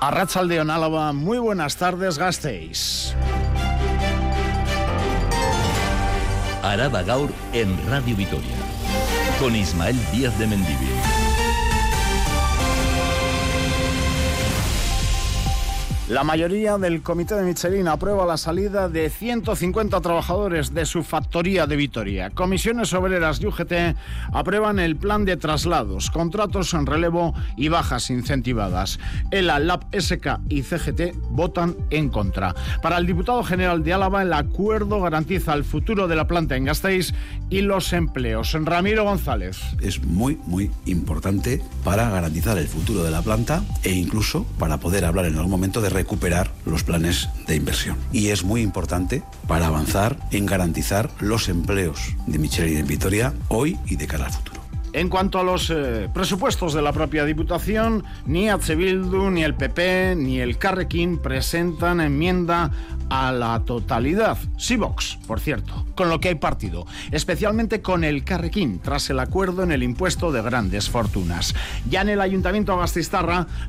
Arrachaldeón Álava, muy buenas tardes, Gasteiz. Araba Gaur en Radio Vitoria, con Ismael Díaz de Mendivil. La mayoría del comité de Michelin aprueba la salida de 150 trabajadores de su factoría de Vitoria. Comisiones Obreras y UGT aprueban el plan de traslados, contratos en relevo y bajas incentivadas. ELA, LAB, SK y CGT votan en contra. Para el diputado general de Álava, el acuerdo garantiza el futuro de la planta en Gasteiz y los empleos. Ramiro González. Es muy, muy importante para garantizar el futuro de la planta e incluso para poder hablar en algún momento de recuperar los planes de inversión. Y es muy importante para avanzar en garantizar los empleos de Michelin en Vitoria hoy y de cara al futuro. En cuanto a los eh, presupuestos de la propia Diputación, ni H. Bildu, ni el PP, ni el Carrequín presentan enmienda a la totalidad. Sí, Vox, por cierto, con lo que hay partido, especialmente con el Carrequín, tras el acuerdo en el impuesto de grandes fortunas. Ya en el Ayuntamiento de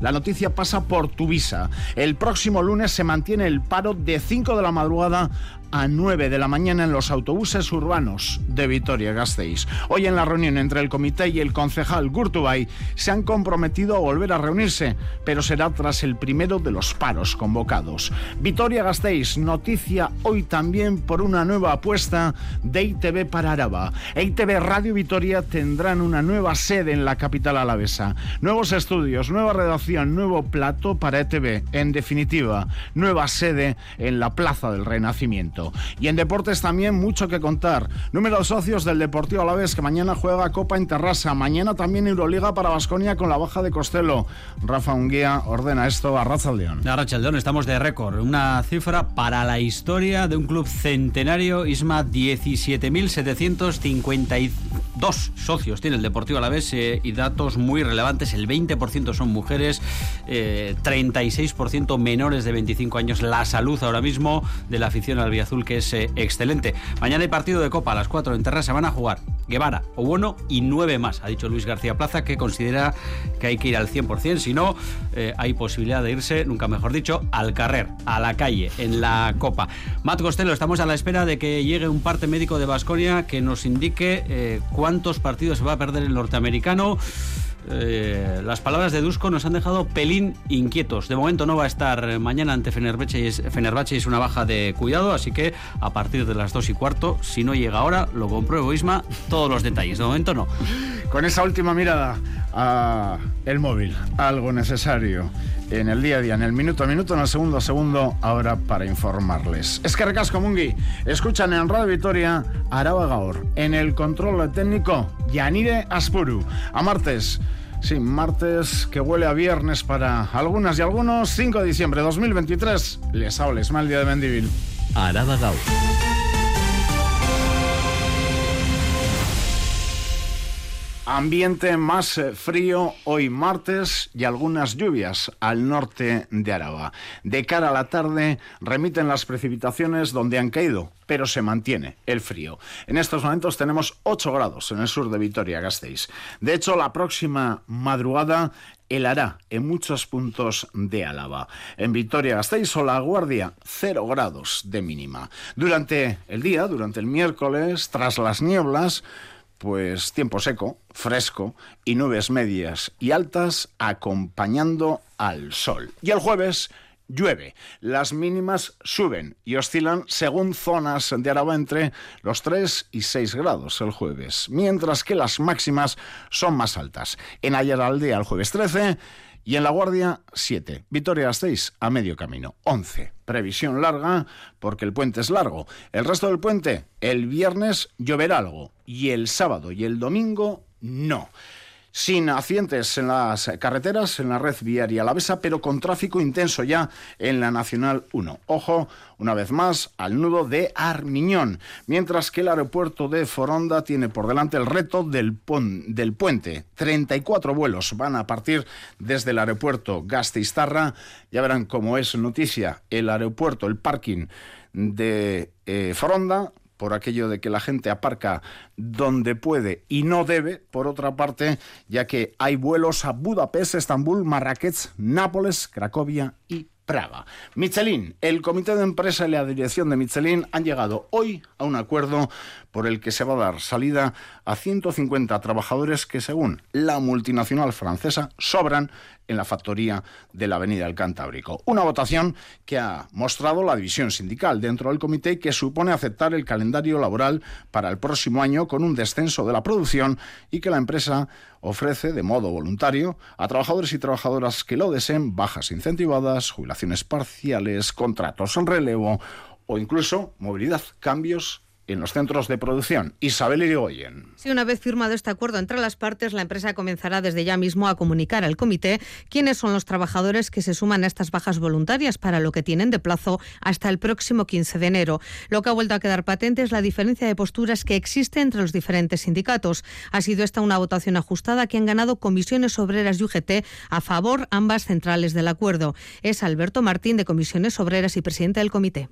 la noticia pasa por Tuvisa. El próximo lunes se mantiene el paro de 5 de la madrugada a 9 de la mañana en los autobuses urbanos de Vitoria-Gasteiz. Hoy en la reunión entre el comité y el concejal Gurtubay se han comprometido a volver a reunirse, pero será tras el primero de los paros convocados. Vitoria-Gasteiz, noticia hoy también por una nueva apuesta de ITV para Araba. ITV Radio Vitoria tendrán una nueva sede en la capital alavesa. Nuevos estudios, nueva redacción, nuevo plato para ITV. En definitiva, nueva sede en la Plaza del Renacimiento. Y en deportes también mucho que contar. Número de socios del Deportivo Alavés que mañana juega Copa en Terrassa. Mañana también Euroliga para Basconia con la baja de Costello. Rafa Unguía ordena esto a Ratzaldeón. A Ratzaldeón estamos de récord. Una cifra para la historia de un club centenario. Isma, 17.752 socios tiene el Deportivo Alavés eh, y datos muy relevantes. El 20% son mujeres, 36% eh, menores de 25 años. La salud ahora mismo de la afición albiazul que es eh, excelente. Mañana hay partido de Copa a las 4 en Terra. Se van a jugar Guevara, o bueno y nueve más, ha dicho Luis García Plaza, que considera que hay que ir al 100%. Si no, hay posibilidad de irse, nunca mejor dicho, al carrer, a la calle, en la Copa. Matt Costello, estamos a la espera de que llegue un parte médico de Basconia que nos indique cuántos partidos se va a perder el norteamericano. Eh, las palabras de Dusko nos han dejado pelín inquietos. De momento no va a estar mañana ante Fenerbahce y, es, Fenerbahce es una baja de cuidado, así que a partir de las 2 y cuarto, si no llega ahora, lo compruebo Isma, todos los detalles. De momento no. Con esa última mirada a el móvil, algo necesario en el día a día, en el minuto a minuto, en el segundo a segundo, ahora para informarles. Es que recasco Mungi, escuchan en Radio Vitoria Araba Gaur, en el control técnico Yanire Aspuru. A martes. Sí, martes que huele a viernes para algunas y algunos. 5 de diciembre de 2023. Les habla mal día de Mendivil. Araba Gaur. Ambiente más eh, frío hoy martes y algunas lluvias al norte de Araba. De cara a la tarde remiten las precipitaciones donde han caído, pero se mantiene el frío. En estos momentos tenemos 8 grados en el sur de Vitoria-Gasteiz. De hecho, la próxima madrugada helará en muchos puntos de Álava. En Vitoria-Gasteiz o La Guardia, 0 grados de mínima. Durante el día, durante el miércoles, tras las nieblas, pues tiempo seco, fresco y nubes medias y altas acompañando al sol. Y el jueves llueve. Las mínimas suben y oscilan según zonas de Araba entre los 3 y 6 grados el jueves, mientras que las máximas son más altas. En Ayaraldea el jueves 13 y en La Guardia 7. Vitoria 6 a medio camino. 11. Previsión larga porque el puente es largo. El resto del puente, el viernes lloverá algo y el sábado y el domingo no sin accidentes en las carreteras, en la red viaria alavesa, pero con tráfico intenso ya en la Nacional 1. Ojo, una vez más, al nudo de Armiñón, mientras que el aeropuerto de Foronda tiene por delante el reto del, del puente. 34 vuelos van a partir desde el aeropuerto Gasteiztarra. Ya verán cómo es noticia el aeropuerto, el parking de eh, Foronda por aquello de que la gente aparca donde puede y no debe, por otra parte, ya que hay vuelos a Budapest, Estambul, Marrakech, Nápoles, Cracovia y Praga. Michelin, el comité de empresa y la dirección de Michelin han llegado hoy a un acuerdo por el que se va a dar salida a 150 trabajadores que, según la multinacional francesa, sobran en la factoría de la Avenida del Cantábrico. Una votación que ha mostrado la división sindical dentro del comité que supone aceptar el calendario laboral para el próximo año con un descenso de la producción y que la empresa ofrece de modo voluntario a trabajadores y trabajadoras que lo deseen bajas incentivadas, jubilaciones parciales, contratos en relevo o incluso movilidad, cambios en los centros de producción. Isabel Irigoyen. Si una vez firmado este acuerdo entre las partes, la empresa comenzará desde ya mismo a comunicar al comité quiénes son los trabajadores que se suman a estas bajas voluntarias para lo que tienen de plazo hasta el próximo 15 de enero. Lo que ha vuelto a quedar patente es la diferencia de posturas que existe entre los diferentes sindicatos. Ha sido esta una votación ajustada que han ganado comisiones obreras y UGT a favor ambas centrales del acuerdo. Es Alberto Martín de Comisiones Obreras y presidente del comité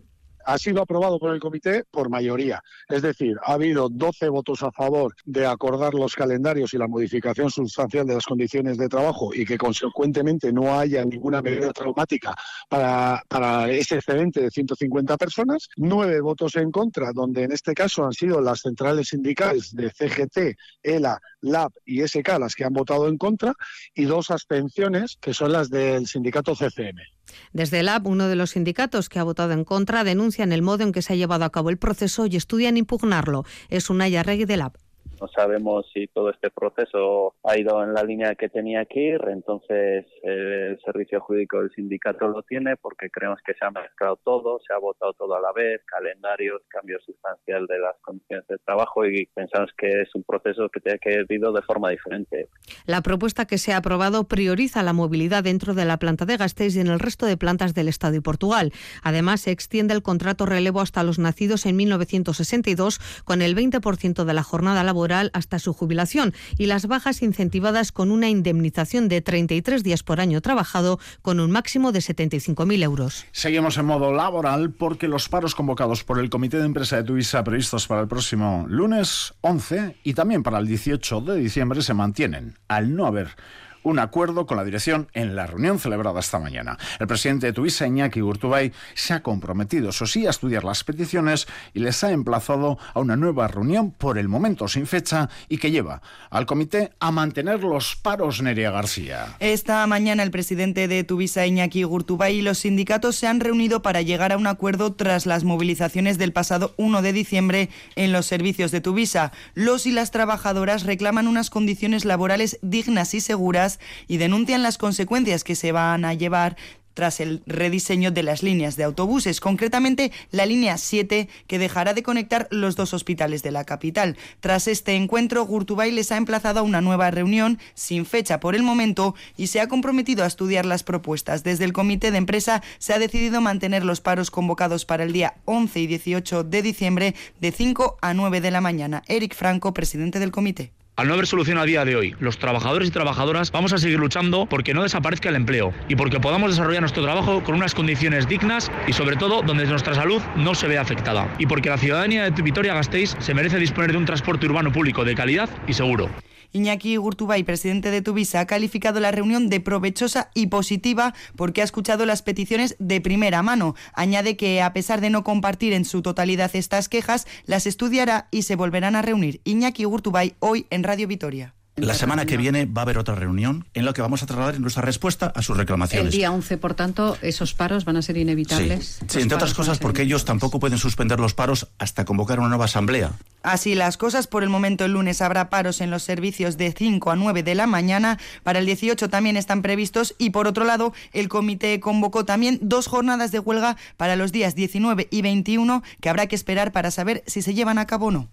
ha sido aprobado por el comité por mayoría. Es decir, ha habido 12 votos a favor de acordar los calendarios y la modificación sustancial de las condiciones de trabajo y que consecuentemente no haya ninguna medida traumática para, para ese excedente de 150 personas. Nueve votos en contra, donde en este caso han sido las centrales sindicales de CGT, ELA, LAB y SK las que han votado en contra y dos abstenciones que son las del sindicato CCM. Desde el AB, uno de los sindicatos que ha votado en contra, denuncian el modo en que se ha llevado a cabo el proceso y estudian impugnarlo. Es una Yarregui del AB. No sabemos si todo este proceso ha ido en la línea que tenía que ir, entonces el servicio jurídico del sindicato lo tiene porque creemos que se ha mezclado todo, se ha votado todo a la vez, calendarios, cambio sustancial de las condiciones de trabajo y pensamos que es un proceso que tiene que ir de forma diferente. La propuesta que se ha aprobado prioriza la movilidad dentro de la planta de Gasteiz y en el resto de plantas del Estado y Portugal. Además, se extiende el contrato relevo hasta los nacidos en 1962 con el 20% de la jornada laboral hasta su jubilación y las bajas incentivadas con una indemnización de 33 días por año trabajado con un máximo de 75.000 euros. Seguimos en modo laboral porque los paros convocados por el Comité de Empresa de Tuvisa previstos para el próximo lunes 11 y también para el 18 de diciembre se mantienen al no haber un acuerdo con la dirección en la reunión celebrada esta mañana. El presidente de Tuisa, Iñaki Urtubay, se ha comprometido, eso sí, a estudiar las peticiones y les ha emplazado a una nueva reunión por el momento sin fecha y que lleva al comité a mantener los paros Nerea García. Esta mañana el presidente de Tuvisa, Iñaki Urtubay, y los sindicatos se han reunido para llegar a un acuerdo tras las movilizaciones del pasado 1 de diciembre en los servicios de Tuvisa. Los y las trabajadoras reclaman unas condiciones laborales dignas y seguras y denuncian las consecuencias que se van a llevar tras el rediseño de las líneas de autobuses, concretamente la línea 7, que dejará de conectar los dos hospitales de la capital. Tras este encuentro, Gurtubay les ha emplazado a una nueva reunión, sin fecha por el momento, y se ha comprometido a estudiar las propuestas. Desde el comité de empresa se ha decidido mantener los paros convocados para el día 11 y 18 de diciembre de 5 a 9 de la mañana. Eric Franco, presidente del comité. Al no haber solución a día de hoy, los trabajadores y trabajadoras vamos a seguir luchando porque no desaparezca el empleo y porque podamos desarrollar nuestro trabajo con unas condiciones dignas y sobre todo donde nuestra salud no se vea afectada. Y porque la ciudadanía de Vitoria-Gasteiz se merece disponer de un transporte urbano público de calidad y seguro. Iñaki Gurtubay, presidente de Tuvisa, ha calificado la reunión de provechosa y positiva porque ha escuchado las peticiones de primera mano. Añade que, a pesar de no compartir en su totalidad estas quejas, las estudiará y se volverán a reunir. Iñaki Gurtubay, hoy en Radio Vitoria. La semana que viene va a haber otra reunión en la que vamos a trasladar nuestra respuesta a sus reclamaciones. El día 11, por tanto, esos paros van a ser inevitables. Sí, entre otras cosas porque ellos tampoco pueden suspender los paros hasta convocar una nueva asamblea. Así las cosas, por el momento el lunes habrá paros en los servicios de 5 a 9 de la mañana. Para el 18 también están previstos y por otro lado el comité convocó también dos jornadas de huelga para los días 19 y 21 que habrá que esperar para saber si se llevan a cabo o no.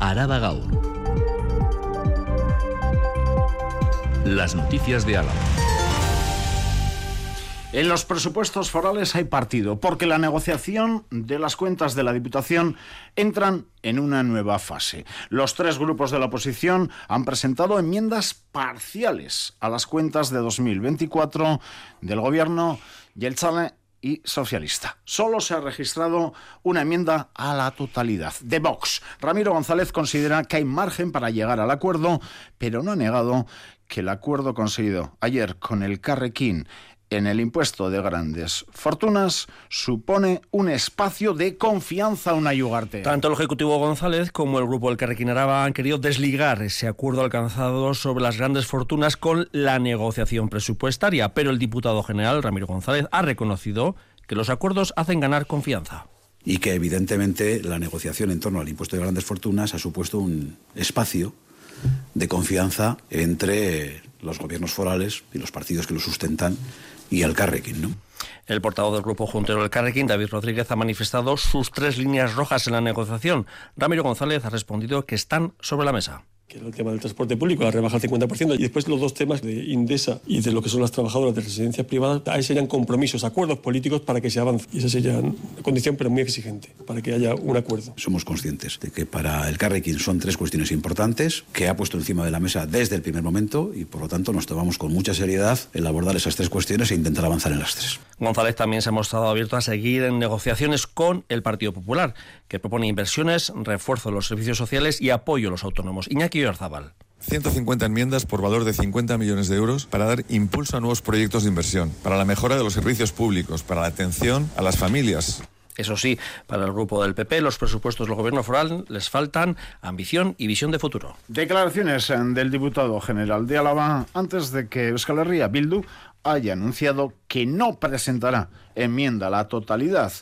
Araba Gaur. Las noticias de Álava. En los presupuestos forales hay partido, porque la negociación de las cuentas de la Diputación entran en una nueva fase. Los tres grupos de la oposición han presentado enmiendas parciales a las cuentas de 2024 del Gobierno y el Chale y socialista. Solo se ha registrado una enmienda a la totalidad de Vox. Ramiro González considera que hay margen para llegar al acuerdo, pero no ha negado que el acuerdo conseguido ayer con el Carrequín en el impuesto de grandes fortunas supone un espacio de confianza a una yugarte. Tanto el Ejecutivo González como el Grupo del Carrequín Araba han querido desligar ese acuerdo alcanzado sobre las grandes fortunas con la negociación presupuestaria, pero el diputado general Ramiro González ha reconocido que los acuerdos hacen ganar confianza y que evidentemente la negociación en torno al impuesto de grandes fortunas ha supuesto un espacio de confianza entre los gobiernos forales y los partidos que lo sustentan y el Carrequín, ¿no? El portavoz del Grupo Juntero del Carrequín, David Rodríguez, ha manifestado sus tres líneas rojas en la negociación. Ramiro González ha respondido que están sobre la mesa que era el tema del transporte público, la rebaja al 50%, y después los dos temas de Indesa y de lo que son las trabajadoras de residencias privadas, ahí serían compromisos, acuerdos políticos para que se avance. Y esa sería una condición, pero muy exigente, para que haya un acuerdo. Somos conscientes de que para el Carrequín son tres cuestiones importantes que ha puesto encima de la mesa desde el primer momento y por lo tanto nos tomamos con mucha seriedad el abordar esas tres cuestiones e intentar avanzar en las tres. González también se ha mostrado abierto a seguir en negociaciones con el Partido Popular, que propone inversiones, refuerzo de los servicios sociales y apoyo a los autónomos. Iñaki Orzabal. 150 enmiendas por valor de 50 millones de euros para dar impulso a nuevos proyectos de inversión, para la mejora de los servicios públicos, para la atención a las familias. Eso sí, para el grupo del PP, los presupuestos del gobierno foral les faltan ambición y visión de futuro. Declaraciones del diputado general de Álava antes de que Euskal Herria Bildu haya anunciado que no presentará enmienda a la totalidad.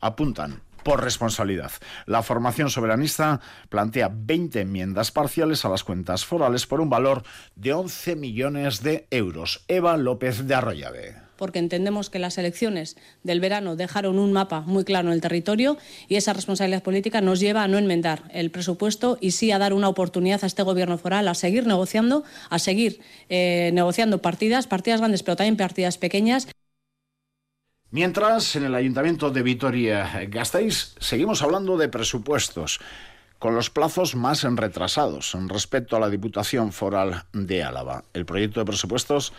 Apuntan por responsabilidad. La formación soberanista plantea 20 enmiendas parciales a las cuentas forales por un valor de 11 millones de euros. Eva López de Arroyave porque entendemos que las elecciones del verano dejaron un mapa muy claro en el territorio y esa responsabilidad política nos lleva a no enmendar el presupuesto y sí a dar una oportunidad a este Gobierno foral a seguir negociando, a seguir eh, negociando partidas, partidas grandes, pero también partidas pequeñas. Mientras, en el Ayuntamiento de Vitoria-Gasteiz seguimos hablando de presupuestos con los plazos más retrasados respecto a la Diputación Foral de Álava. El proyecto de presupuestos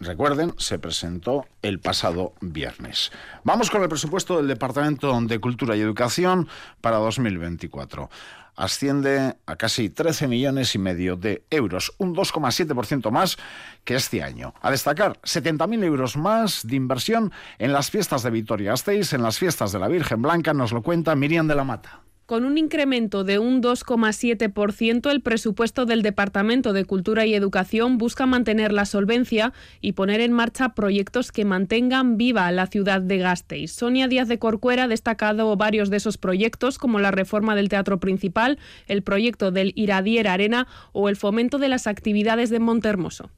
recuerden, se presentó el pasado viernes. Vamos con el presupuesto del Departamento de Cultura y Educación para 2024. Asciende a casi 13 millones y medio de euros, un 2,7% más que este año. A destacar, 70.000 euros más de inversión en las fiestas de Vitoria-Gasteiz, en las fiestas de la Virgen Blanca, nos lo cuenta Miriam de la Mata. Con un incremento de un 2,7%, el presupuesto del Departamento de Cultura y Educación busca mantener la solvencia y poner en marcha proyectos que mantengan viva la ciudad de Gasteiz. Sonia Díaz de Corcuera ha destacado varios de esos proyectos, como la reforma del Teatro Principal, el proyecto del Iradier Arena o el fomento de las actividades de Montermoso.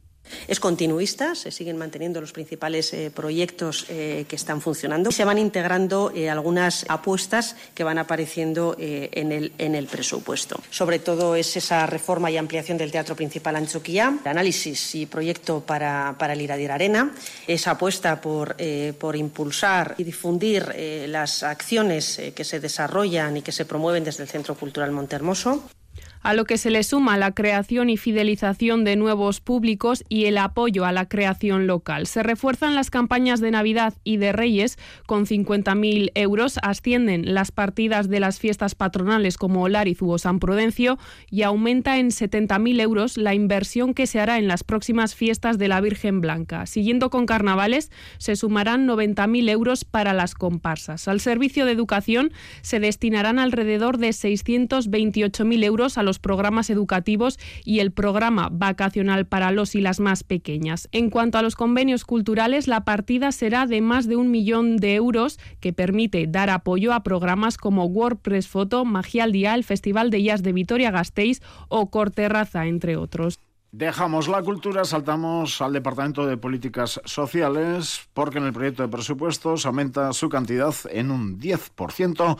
Es continuista, se siguen manteniendo los principales eh, proyectos eh, que están funcionando. Y se van integrando eh, algunas apuestas que van apareciendo en el, presupuesto. Sobre todo es esa reforma y ampliación del Teatro Principal Anchoquia, el análisis y proyecto para, el Iradier Arena, esa apuesta por, por impulsar y difundir las acciones que se desarrollan y que se promueven desde el Centro Cultural Montermoso a lo que se le suma la creación y fidelización de nuevos públicos y el apoyo a la creación local. Se refuerzan las campañas de Navidad y de Reyes con 50.000 euros, ascienden las partidas de las fiestas patronales como Olarizu o San Prudencio y aumenta en 70.000 euros la inversión que se hará en las próximas fiestas de la Virgen Blanca. Siguiendo con carnavales, se sumarán 90.000 euros para las comparsas. Al servicio de educación se destinarán alrededor de 628.000 euros a los programas educativos y el programa vacacional para los y las más pequeñas. En cuanto a los convenios culturales, la partida será de más de un millón de euros que permite dar apoyo a programas como WordPress Foto, Magia al Día, el Festival de Jazz de Vitoria-Gasteiz o Corterraza, entre otros. Dejamos la cultura, saltamos al Departamento de Políticas Sociales, porque en el proyecto de presupuestos aumenta su cantidad en un 10%,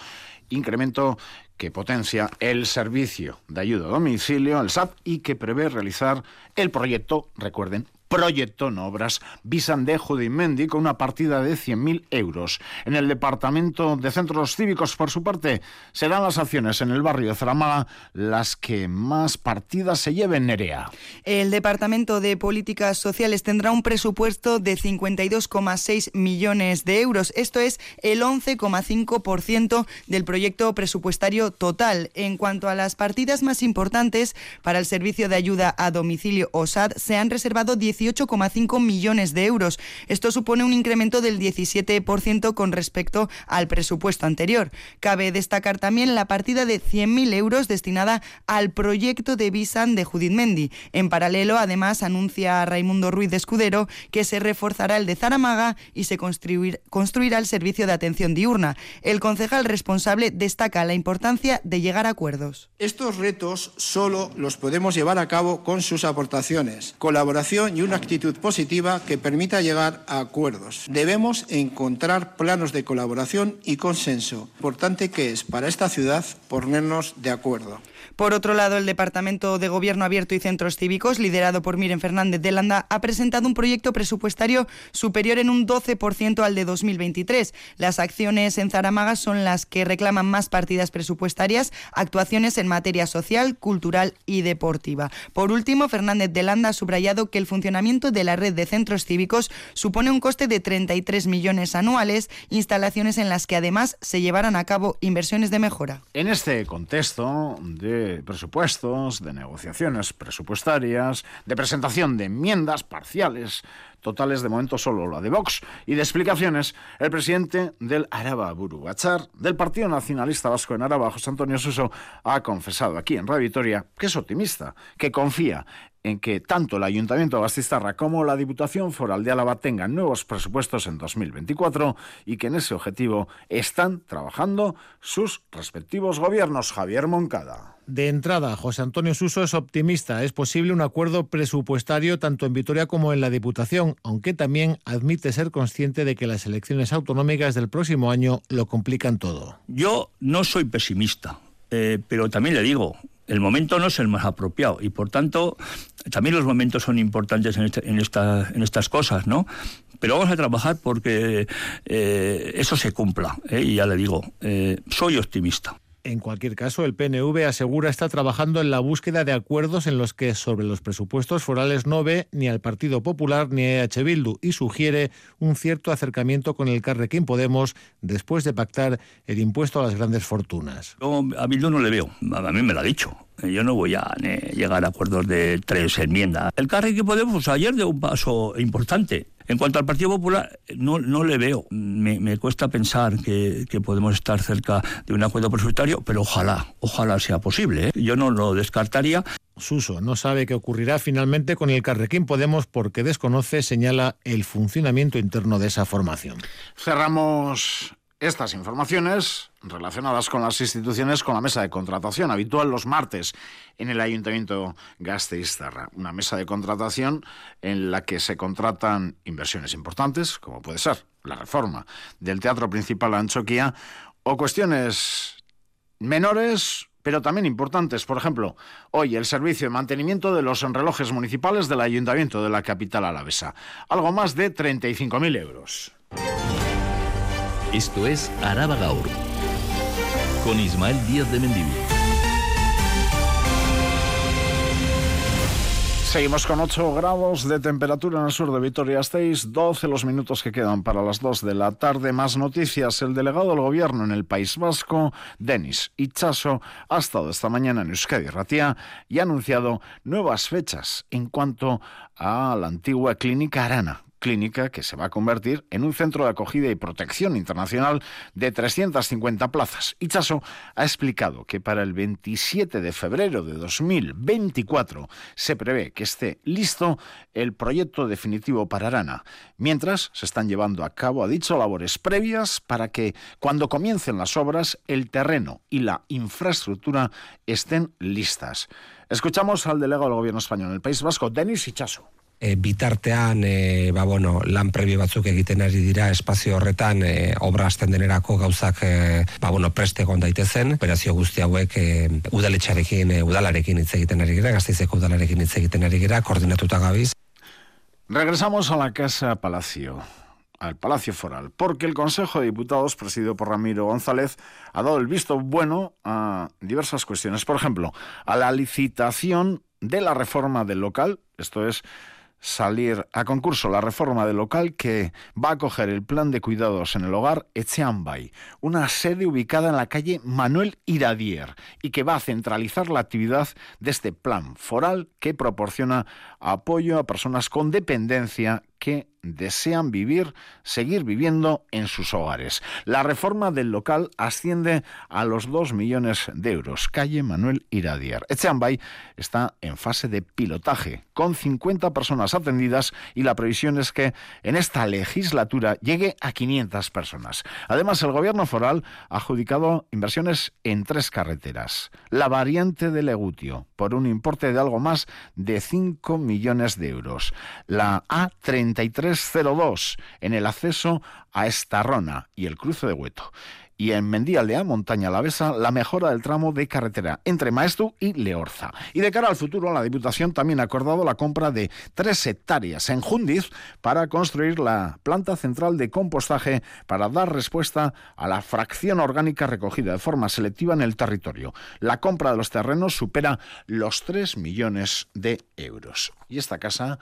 incremento que potencia el servicio de ayuda a domicilio, el SAP, y que prevé realizar el proyecto, recuerden, Proyecto Obras Visan de Judimendi con una partida de 100.000 euros. En el Departamento de Centros Cívicos, por su parte, serán las acciones en el barrio de Zaramaga las que más partidas se lleven Nerea. El Departamento de Políticas Sociales tendrá un presupuesto de 52,6 millones de euros. Esto es el 11,5% del proyecto presupuestario total. En cuanto a las partidas más importantes para el servicio de ayuda a domicilio OSAD, se han reservado 18,5 millones de euros. Esto supone un incremento del 17% con respecto al presupuesto anterior. Cabe destacar también la partida de 100.000 euros destinada al proyecto de Visan de Judith Mendy. En paralelo, además, anuncia Raimundo Ruiz de Escudero que se reforzará el de Zaramaga y se construirá el servicio de atención diurna. El concejal responsable destaca la importancia de llegar a acuerdos. Estos retos solo los podemos llevar a cabo con sus aportaciones, colaboración y una actitud positiva que permita llegar a acuerdos. Debemos encontrar planos de colaboración y consenso, importante que es para esta ciudad ponernos de acuerdo. Por otro lado, el Departamento de Gobierno Abierto y Centros Cívicos, liderado por Miren Fernández de Landa, ha presentado un proyecto presupuestario superior en un 12% al de 2023. Las acciones en Zaramaga son las que reclaman más partidas presupuestarias, actuaciones en materia social, cultural y deportiva. Por último, Fernández de Landa ha subrayado que el funcionamiento de la red de centros cívicos supone un coste de 33 millones anuales, instalaciones en las que además se llevarán a cabo inversiones de mejora. En este contexto de presupuestos, de negociaciones presupuestarias, de presentación de enmiendas parciales, totales de momento solo la de Vox, y de explicaciones, el presidente del Araba Burugachar, del Partido Nacionalista Vasco en Araba, José Antonio Suso, ha confesado aquí en Radio Vitoria que es optimista, que confía en que tanto el Ayuntamiento de Bastistarra como la Diputación Foral de Álava tengan nuevos presupuestos en 2024 y que en ese objetivo están trabajando sus respectivos gobiernos. Javier Moncada. De entrada, José Antonio Suso es optimista. Es posible un acuerdo presupuestario tanto en Vitoria como en la Diputación, aunque también admite ser consciente de que las elecciones autonómicas del próximo año lo complican todo. Yo no soy pesimista, eh, pero también le digo, el momento no es el más apropiado y por tanto también los momentos son importantes en, este, estas cosas, ¿no? Pero vamos a trabajar porque eh, eso se cumpla ¿eh? y ya le digo, soy optimista. En cualquier caso, el PNV asegura está trabajando en la búsqueda de acuerdos en los que sobre los presupuestos forales no ve ni al Partido Popular ni a EH Bildu y sugiere un cierto acercamiento con el Carrequín Podemos después de pactar el impuesto a las grandes fortunas. a Bildu no le veo, a mí me lo ha dicho. Yo no voy a llegar a acuerdos de tres enmiendas. El Carrequín Podemos ayer dio un paso importante en cuanto al Partido Popular, no, no le veo. Me, cuesta pensar que, podemos estar cerca de un acuerdo presupuestario, pero ojalá, ojalá sea posible. ¿eh? Yo no lo descartaría. Suso no sabe qué ocurrirá finalmente con el Carrequín Podemos porque desconoce, señala, el funcionamiento interno de esa formación. Cerramos estas informaciones relacionadas con las instituciones con la mesa de contratación habitual los martes en el Ayuntamiento Gasteiztarra. Una mesa de contratación en la que se contratan inversiones importantes, como puede ser la reforma del Teatro Principal Anchoquia, o cuestiones menores pero también importantes. Por ejemplo, hoy el servicio de mantenimiento de los relojes municipales del Ayuntamiento de la capital alavesa. Algo más de 35.000 euros. Esto es Araba Gaur, con Ismael Díaz de Mendivil. Seguimos con 8 grados de temperatura en el sur de Vitoria-Gasteiz, 12 los minutos que quedan para las 2 de la tarde. Más noticias. El delegado del gobierno en el País Vasco, Denis Ichaso, ha estado esta mañana en Euskadi Ratía y ha anunciado nuevas fechas en cuanto a la antigua clínica Arana, clínica que se va a convertir en un centro de acogida y protección internacional de 350 plazas. Ichaso ha explicado que para el 27 de febrero de 2024 se prevé que esté listo el proyecto definitivo para Arana, mientras se están llevando a cabo, ha dicho, labores previas para que cuando comiencen las obras el terreno y la infraestructura estén listas. Escuchamos al delegado del Gobierno español en el País Vasco, Denis Ichaso. E, bitartean e, ba, bueno, lan prebio batzuk egiten ari dira espazio horretan e, obra hasten denerako gauzak e, ba, bueno, preste egon daitezen operazio guzti hauek e, udaletxarekin e, udalarekin hitz egiten ari gira gazteizeko udalarekin hitz egiten ari gira koordinatuta gabiz Regresamos a la Casa Palacio al Palacio Foral, porque el Consejo de Diputados, presidido por Ramiro González, ha dado el visto bueno a diversas cuestiones. Por ejemplo, a la licitación de la reforma del local, esto es salir a concurso la reforma del local que va a acoger el plan de cuidados en el hogar Echeambay, una sede ubicada en la calle Manuel Iradier y que va a centralizar la actividad de este plan foral que proporciona apoyo a personas con dependencia que desean vivir, seguir viviendo en sus hogares. La reforma del local asciende a los 2 millones de euros. Calle Manuel Iradier. Echeambay está en fase de pilotaje, con 50 personas atendidas y la previsión es que en esta legislatura llegue a 500 personas. Además, el gobierno foral ha adjudicado inversiones en tres carreteras. La variante de Legutio, por un importe de algo más de 5 millones de euros. La A30 3302 en el acceso a Estarrona y el cruce de Hueto. Y en Mendialdea, Montaña Besa, la mejora del tramo de carretera entre Maestu y Leorza. Y de cara al futuro, la Diputación también ha acordado la compra de tres hectáreas en Jundiz para construir la planta central de compostaje para dar respuesta a la fracción orgánica recogida de forma selectiva en el territorio. La compra de los terrenos supera los 3 millones de euros. Y esta casa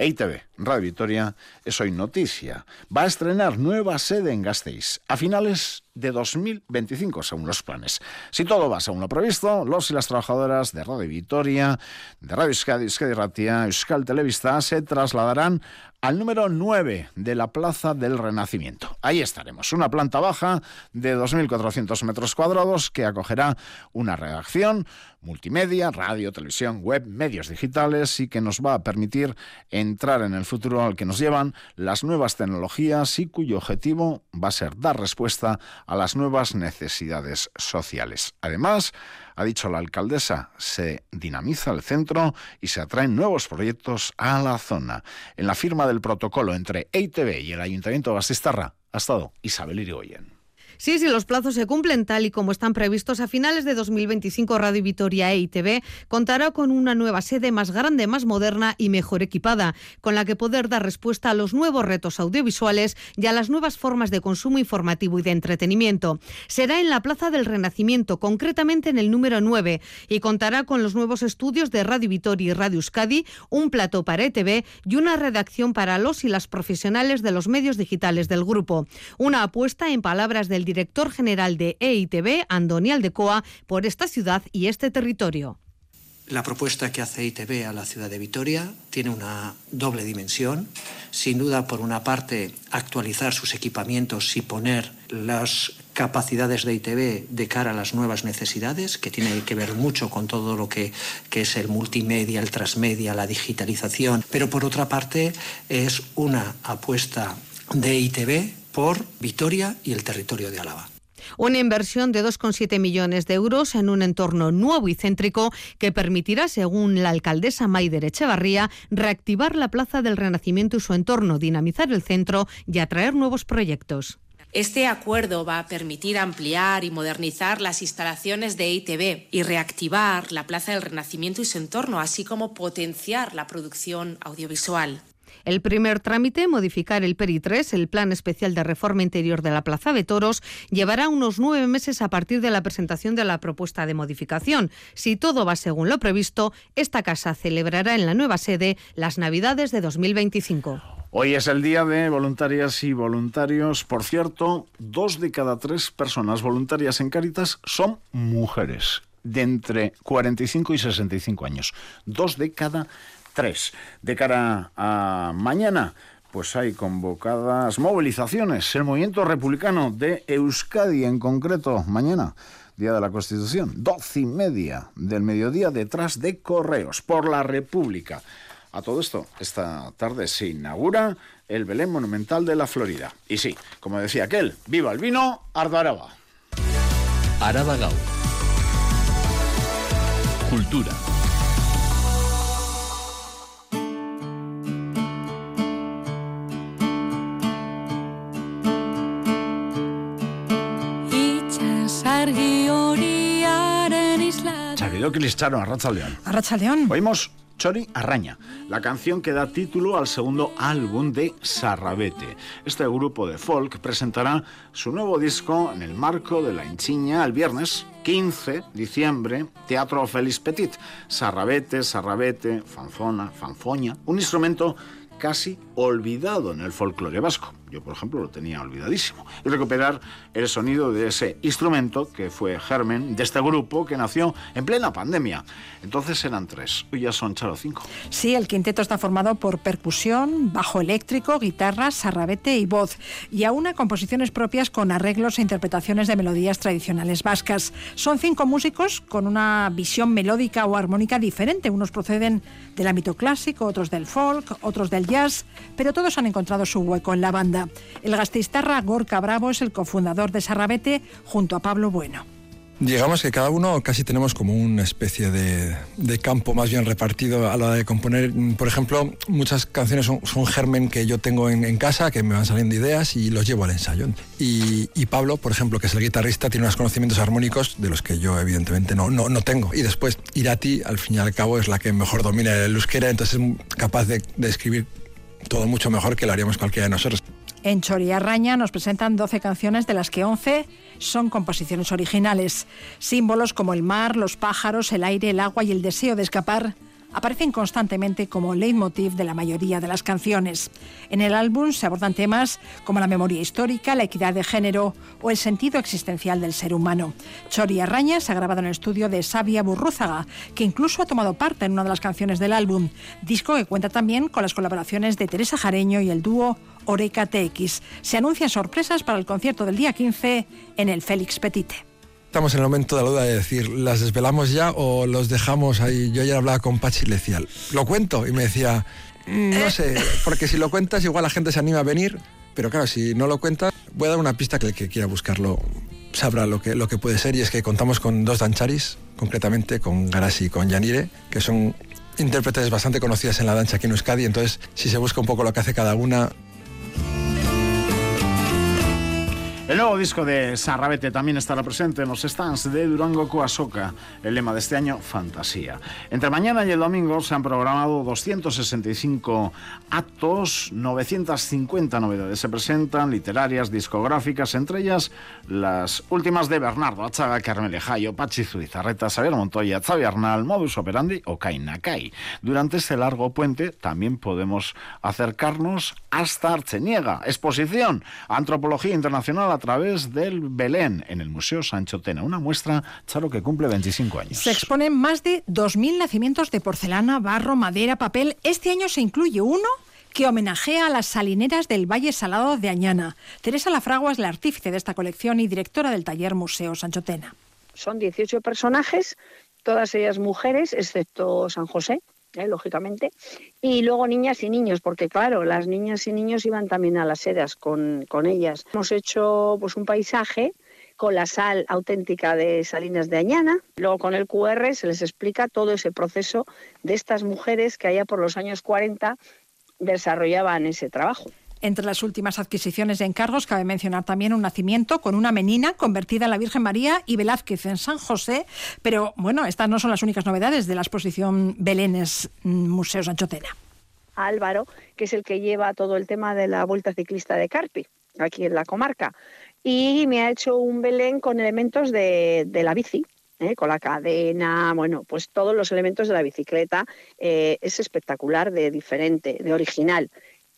EITV, Radio Vitoria, es hoy noticia. Va a estrenar nueva sede en Gasteiz a finales de 2025, según los planes. Si todo va según lo previsto, los y las trabajadoras de Radio Vitoria, de Radio Euskadi, Euskadi Ratia, Euskal Televista se trasladarán al número 9 de la Plaza del Renacimiento. Ahí estaremos, una planta baja de 2.400 metros cuadrados que acogerá una redacción, multimedia, radio, televisión, web, medios digitales y que nos va a permitir entrar en el futuro al que nos llevan las nuevas tecnologías y cuyo objetivo va a ser dar respuesta a las nuevas necesidades sociales. Además, ha dicho la alcaldesa, se dinamiza el centro y se atraen nuevos proyectos a la zona. En la firma del protocolo entre EITB y el Ayuntamiento de Basistarra ha estado Isabel Irigoyen. Sí, si los plazos se cumplen tal y como están previstos, a finales de 2025 Radio Vitoria e ITV contará con una nueva sede más grande, más moderna y mejor equipada, con la que poder dar respuesta a los nuevos retos audiovisuales y a las nuevas formas de consumo informativo y de entretenimiento. Será en la Plaza del Renacimiento, concretamente en el número 9, y contará con los nuevos estudios de Radio Vitoria y Radio Euskadi, un plato para ETV y una redacción para los y las profesionales de los medios digitales del grupo. Una apuesta, en palabras del director general de EITB, Andoni Aldecoa, por esta ciudad y este territorio. La propuesta que hace EITB a la ciudad de Vitoria tiene una doble dimensión. Sin duda, por una parte, actualizar sus equipamientos y poner las capacidades de ITV de cara a las nuevas necesidades, que tiene que ver mucho con todo lo que, que es el multimedia, el transmedia, la digitalización. Pero por otra parte, es una apuesta de ITV por Vitoria y el territorio de Álava. Una inversión de 2,7 millones de euros en un entorno nuevo y céntrico que permitirá, según la alcaldesa Maider Echevarría, reactivar la Plaza del Renacimiento y su entorno, dinamizar el centro y atraer nuevos proyectos. Este acuerdo va a permitir ampliar y modernizar las instalaciones de ITV y reactivar la Plaza del Renacimiento y su entorno, así como potenciar la producción audiovisual. El primer trámite, modificar el PERI 3, el Plan Especial de Reforma Interior de la Plaza de Toros, llevará unos nueve meses a partir de la presentación de la propuesta de modificación. Si todo va según lo previsto, esta casa celebrará en la nueva sede las Navidades de 2025. Hoy es el día de voluntarias y voluntarios. Por cierto, dos de cada tres personas voluntarias en Cáritas son mujeres de entre 45 y 65 años. Dos de cada De cara a mañana, pues hay convocadas movilizaciones. El movimiento republicano de Euskadi en concreto, mañana. Día de la Constitución, doce y media del mediodía detrás de Correos, por la República. A todo esto, esta tarde se inaugura el Belén Monumental de la Florida. Y sí, como decía aquel, viva el vino, Arda Araba. Araba Gau. Cultura. Arracha León. Arracha León. Oímos Chori Arraña, la canción que da título al segundo álbum de Sarrabete. Este grupo de folk presentará su nuevo disco en el marco de la Inchiña el viernes 15 de diciembre, Teatro Félix Petit. Sarrabete, Sarrabete, fanzona, fanfoña, un instrumento casi olvidado en el folclore vasco. Yo, por ejemplo, lo tenía olvidadísimo. Y recuperar el sonido de ese instrumento que fue germen de este grupo que nació en plena pandemia. Entonces eran tres, hoy ya son charo cinco. Sí, el quinteto está formado por percusión, bajo eléctrico, guitarra, sarrabete y voz, y aún a composiciones propias con arreglos e interpretaciones de melodías tradicionales vascas. Son cinco músicos con una visión melódica o armónica diferente. Unos proceden del ámbito clásico, otros del folk, otros del jazz, pero todos han encontrado su hueco en la banda. El gastistarra Gorka Bravo es el cofundador de Sarrabete junto a Pablo Bueno. Digamos que cada uno casi tenemos como una especie de, campo más bien repartido a la hora de componer. Por ejemplo, muchas canciones son, germen que yo tengo en, casa, que me van saliendo ideas y los llevo al ensayo. Y, Pablo, por ejemplo, que es el guitarrista, tiene unos conocimientos armónicos de los que yo evidentemente no, no, no tengo. Y después Irati, al fin y al cabo, es la que mejor domina el euskera, entonces es capaz de escribir todo mucho mejor que lo haríamos cualquiera de nosotros. En Choriarraña nos presentan 12 canciones de las que 11 son composiciones originales. Símbolos como el mar, los pájaros, el aire, el agua y el deseo de escapar aparecen constantemente como leitmotiv de la mayoría de las canciones. En el álbum se abordan temas como la memoria histórica, la equidad de género o el sentido existencial del ser humano. Chori Arraña se ha grabado en el estudio de Sabia Burrúzaga, que incluso ha tomado parte en una de las canciones del álbum, disco que cuenta también con las colaboraciones de Teresa Jareño y el dúo Oreca TX. Se anuncian sorpresas para el concierto del día 15 en el Félix Petite. Estamos en el momento de la duda de decir, ¿las desvelamos ya o los dejamos ahí? Yo ayer hablaba con Pachi y le decía, ¿lo cuento? Y me decía, mm, no sé, porque si lo cuentas igual la gente se anima a venir, pero claro, si no lo cuentas, voy a dar una pista que el que quiera buscarlo sabrá lo que, lo que puede ser y es que contamos con dos dancharis, concretamente con Garasi y con Yanire, que son intérpretes bastante conocidas en la danza aquí en Euskadi, entonces si se busca un poco lo que hace cada una, El nuevo disco de Sarrabete también estará presente en los stands de Durango Coasoca. El lema de este año, Fantasía. Entre mañana y el domingo se han programado 265 actos, 950 novedades se presentan, literarias, discográficas, entre ellas las últimas de Bernardo Achaga, Carmele Jayo, Pachi Zubizarreta, Xavier Montoya, Xavi Arnal, Modus Operandi o Kainakai. Durante este largo puente también podemos acercarnos hasta Archeniega, exposición, Antropología Internacional través del Belén en el Museo Sancho Tena. Una muestra, Charo, que cumple 25 años. Se exponen más de 2.000 nacimientos de porcelana, barro, madera, papel. Este año se incluye uno que homenajea a las salineras del Valle Salado de Añana. Teresa Lafragua es la artífice de esta colección y directora del taller Museo Sancho Tena. Son 18 personajes, todas ellas mujeres, excepto San José, ¿eh? lógicamente. Y luego niñas y niños, porque claro, las niñas y niños iban también a las eras con, con ellas. Hemos hecho pues un paisaje con la sal auténtica de Salinas de Añana. Luego con el QR se les explica todo ese proceso de estas mujeres que allá por los años 40 desarrollaban ese trabajo. Entre las últimas adquisiciones de encargos cabe mencionar también un nacimiento con una menina convertida en la Virgen María y Velázquez en San José, pero bueno, estas no son las únicas novedades de la exposición Belénes mm, Museo Sanchotena. Álvaro, que es el que lleva todo el tema de la Vuelta Ciclista de Carpi, aquí en la comarca, y me ha hecho un Belén con elementos de, la bici, ¿eh? con la cadena, bueno, pues todos los elementos de la bicicleta. Eh, es espectacular, de diferente, de original.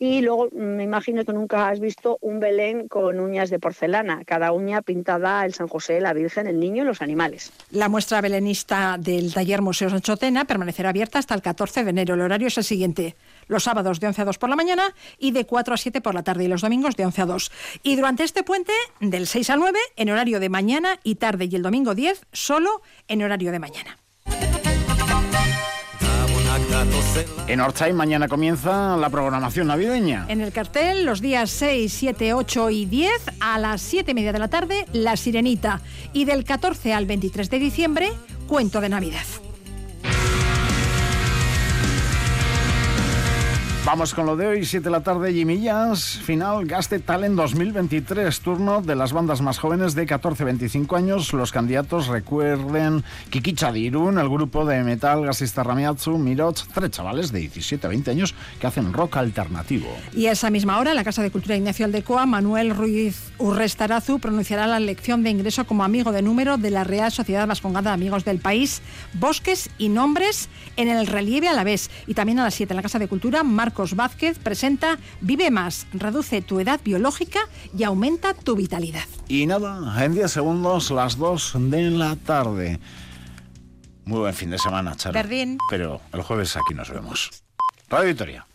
Y luego me imagino que nunca has visto un Belén con uñas de porcelana, cada uña pintada el San José, la Virgen, el niño y los animales. La muestra belenista del taller Museo Sanchotena permanecerá abierta hasta el 14 de enero. El horario es el siguiente. Los sábados de 11 a 2 por la mañana y de 4 a 7 por la tarde y los domingos de 11 a 2. Y durante este puente, del 6 al 9, en horario de mañana y tarde y el domingo 10, solo en horario de mañana. En Orchay mañana comienza la programación navideña. En el cartel, los días 6, 7, 8 y 10, a las 7 y media de la tarde, La Sirenita. Y del 14 al 23 de diciembre, Cuento de Navidad. Vamos con lo de hoy, 7 de la tarde, Jimmy Jazz, final Gaste Talent 2023, turno de las bandas más jóvenes de 14-25 años. Los candidatos recuerden Kiki Chadirun, el grupo de metal Gasista Ramiatsu, Miroch, tres chavales de 17 a 20 años que hacen rock alternativo. Y a esa misma hora, en la Casa de Cultura Ignacio Aldecoa, Manuel Ruiz Urrestarazu pronunciará la lección de ingreso como amigo de número de la Real Sociedad Vascongada de Amigos del País, Bosques y Nombres en el relieve a la vez. Y también a las 7 en la Casa de Cultura, Marcos Vázquez presenta Vive más, reduce tu edad biológica y aumenta tu vitalidad. Y nada, en 10 segundos, las 2 de la tarde. Muy buen fin de semana, Charo. Pero el jueves aquí nos vemos. Radio Victoria.